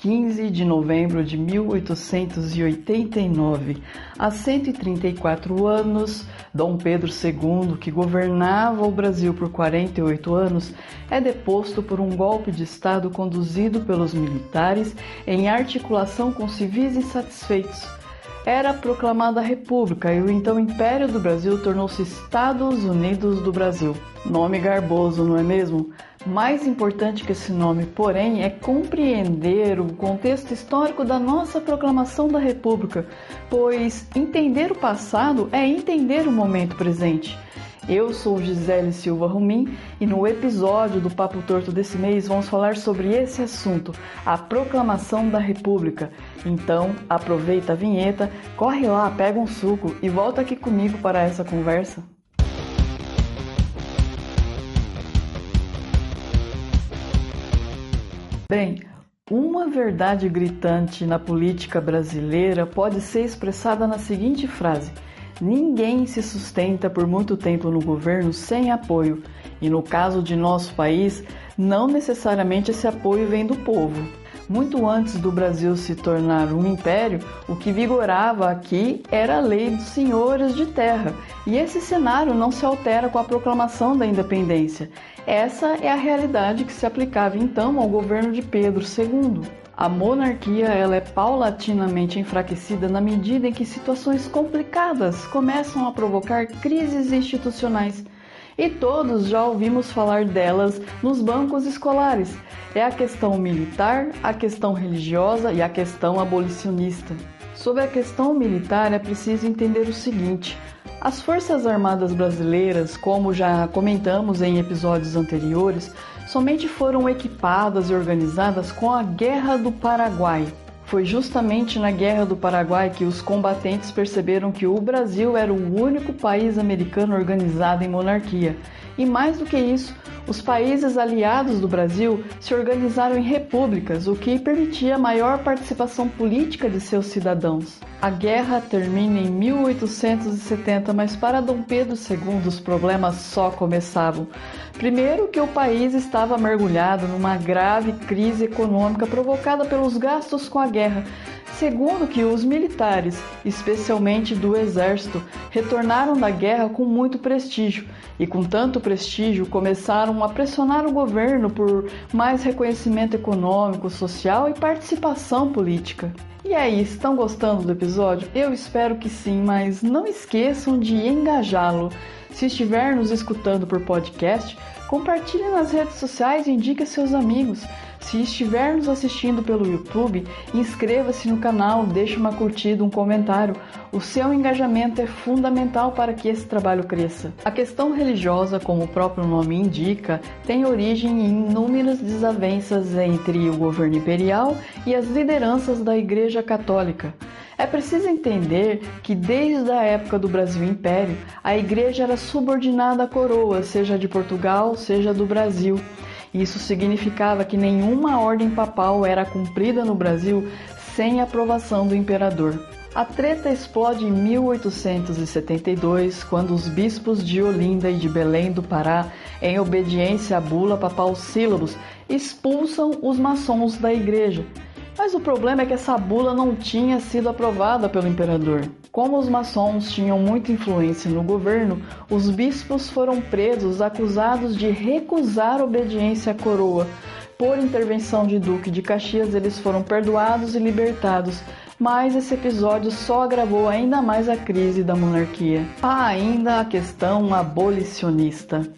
15 de novembro de 1889. Há 134 anos, Dom Pedro II, que governava o Brasil por 48 anos, é deposto por um golpe de Estado conduzido pelos militares em articulação com civis insatisfeitos. Era proclamada a República e o então Império do Brasil tornou-se Estados Unidos do Brasil. Nome garboso, não é mesmo? Mais importante que esse nome, porém, é compreender o contexto histórico da nossa proclamação da República, pois entender o passado é entender o momento presente. Eu sou Gisele Silva Rumim e no episódio do Papo Torto desse mês vamos falar sobre esse assunto, a proclamação da República. Então, aproveita a vinheta, corre lá, pega um suco e volta aqui comigo para essa conversa. Bem, uma verdade gritante na política brasileira pode ser expressada na seguinte frase: Ninguém se sustenta por muito tempo no governo sem apoio, e no caso de nosso país, não necessariamente esse apoio vem do povo. Muito antes do Brasil se tornar um império, o que vigorava aqui era a lei dos senhores de terra, e esse cenário não se altera com a proclamação da independência. Essa é a realidade que se aplicava então ao governo de Pedro II. A monarquia ela é paulatinamente enfraquecida na medida em que situações complicadas começam a provocar crises institucionais e todos já ouvimos falar delas nos bancos escolares. É a questão militar, a questão religiosa e a questão abolicionista. Sobre a questão militar é preciso entender o seguinte: as Forças Armadas Brasileiras, como já comentamos em episódios anteriores, somente foram equipadas e organizadas com a Guerra do Paraguai, foi justamente na Guerra do Paraguai que os combatentes perceberam que o Brasil era o único país americano organizado em monarquia. E mais do que isso, os países aliados do Brasil se organizaram em repúblicas, o que permitia maior participação política de seus cidadãos. A guerra termina em 1870, mas para Dom Pedro II os problemas só começavam. Primeiro, que o país estava mergulhado numa grave crise econômica provocada pelos gastos com a guerra. Segundo, que os militares, especialmente do exército, retornaram da guerra com muito prestígio e, com tanto prestígio, começaram a pressionar o governo por mais reconhecimento econômico, social e participação política. E aí, estão gostando do episódio? Eu espero que sim, mas não esqueçam de engajá-lo. Se estiver nos escutando por podcast, compartilhe nas redes sociais e indique seus amigos. Se estiver nos assistindo pelo YouTube, inscreva-se no canal, deixe uma curtida, um comentário. O seu engajamento é fundamental para que esse trabalho cresça. A questão religiosa, como o próprio nome indica, tem origem em inúmeras desavenças entre o governo imperial e as lideranças da Igreja Católica. É preciso entender que desde a época do Brasil Império, a igreja era subordinada à coroa, seja de Portugal, seja do Brasil. Isso significava que nenhuma ordem papal era cumprida no Brasil sem aprovação do imperador. A treta explode em 1872, quando os bispos de Olinda e de Belém do Pará, em obediência à bula papal Sílabus, expulsam os maçons da igreja mas o problema é que essa bula não tinha sido aprovada pelo imperador. Como os maçons tinham muita influência no governo, os bispos foram presos acusados de recusar obediência à coroa. Por intervenção de Duque de Caxias, eles foram perdoados e libertados, mas esse episódio só agravou ainda mais a crise da monarquia. Há ainda a questão abolicionista.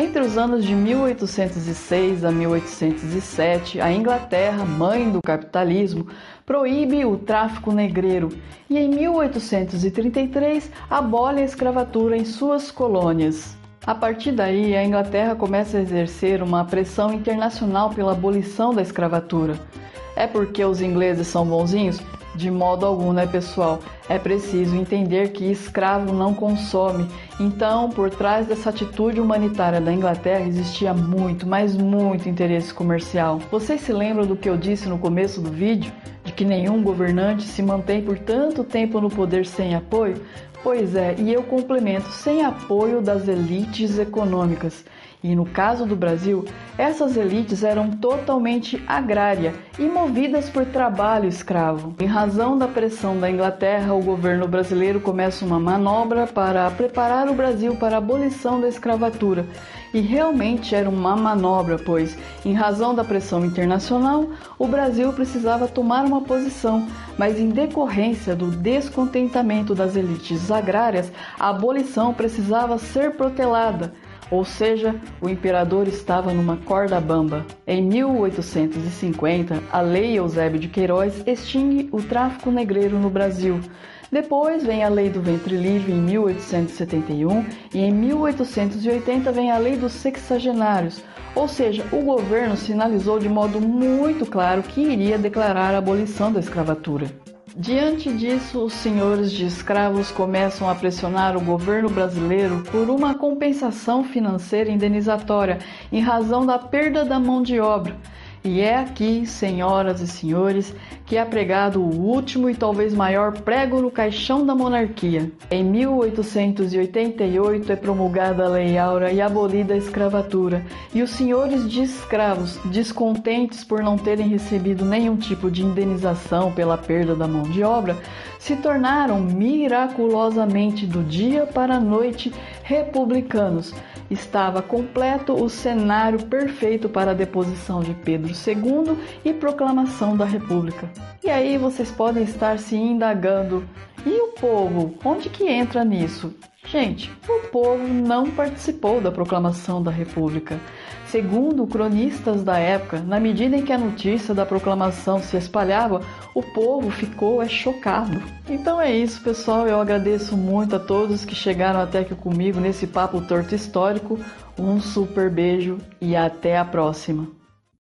Entre os anos de 1806 a 1807, a Inglaterra, mãe do capitalismo, proíbe o tráfico negreiro e em 1833 abole a escravatura em suas colônias. A partir daí, a Inglaterra começa a exercer uma pressão internacional pela abolição da escravatura. É porque os ingleses são bonzinhos? De modo algum, né, pessoal? É preciso entender que escravo não consome. Então, por trás dessa atitude humanitária da Inglaterra existia muito, mas muito interesse comercial. Vocês se lembram do que eu disse no começo do vídeo? De que nenhum governante se mantém por tanto tempo no poder sem apoio? Pois é, e eu complemento sem apoio das elites econômicas. E no caso do Brasil, essas elites eram totalmente agrária e movidas por trabalho escravo. Em razão da pressão da Inglaterra, o governo brasileiro começa uma manobra para preparar o Brasil para a abolição da escravatura. E realmente era uma manobra, pois, em razão da pressão internacional, o Brasil precisava tomar uma posição, mas em decorrência do descontentamento das elites agrárias, a abolição precisava ser protelada ou seja, o imperador estava numa corda bamba. Em 1850, a Lei Eusébio de Queiroz extingue o tráfico negreiro no Brasil. Depois vem a Lei do Ventre Livre em 1871 e em 1880 vem a Lei dos Sexagenários, ou seja, o governo sinalizou de modo muito claro que iria declarar a abolição da escravatura. Diante disso, os senhores de escravos começam a pressionar o governo brasileiro por uma compensação financeira indenizatória em razão da perda da mão de obra. E é aqui, senhoras e senhores, que é pregado o último e talvez maior prego no caixão da monarquia. Em 1888 é promulgada a Lei Áurea e abolida a escravatura, e os senhores de escravos, descontentes por não terem recebido nenhum tipo de indenização pela perda da mão de obra, se tornaram miraculosamente do dia para a noite republicanos. Estava completo o cenário perfeito para a deposição de Pedro II e proclamação da República. E aí vocês podem estar se indagando: e o povo? Onde que entra nisso? Gente, o povo não participou da proclamação da República. Segundo cronistas da época, na medida em que a notícia da proclamação se espalhava, o povo ficou é, chocado. Então é isso, pessoal. Eu agradeço muito a todos que chegaram até aqui comigo nesse papo torto histórico. Um super beijo e até a próxima.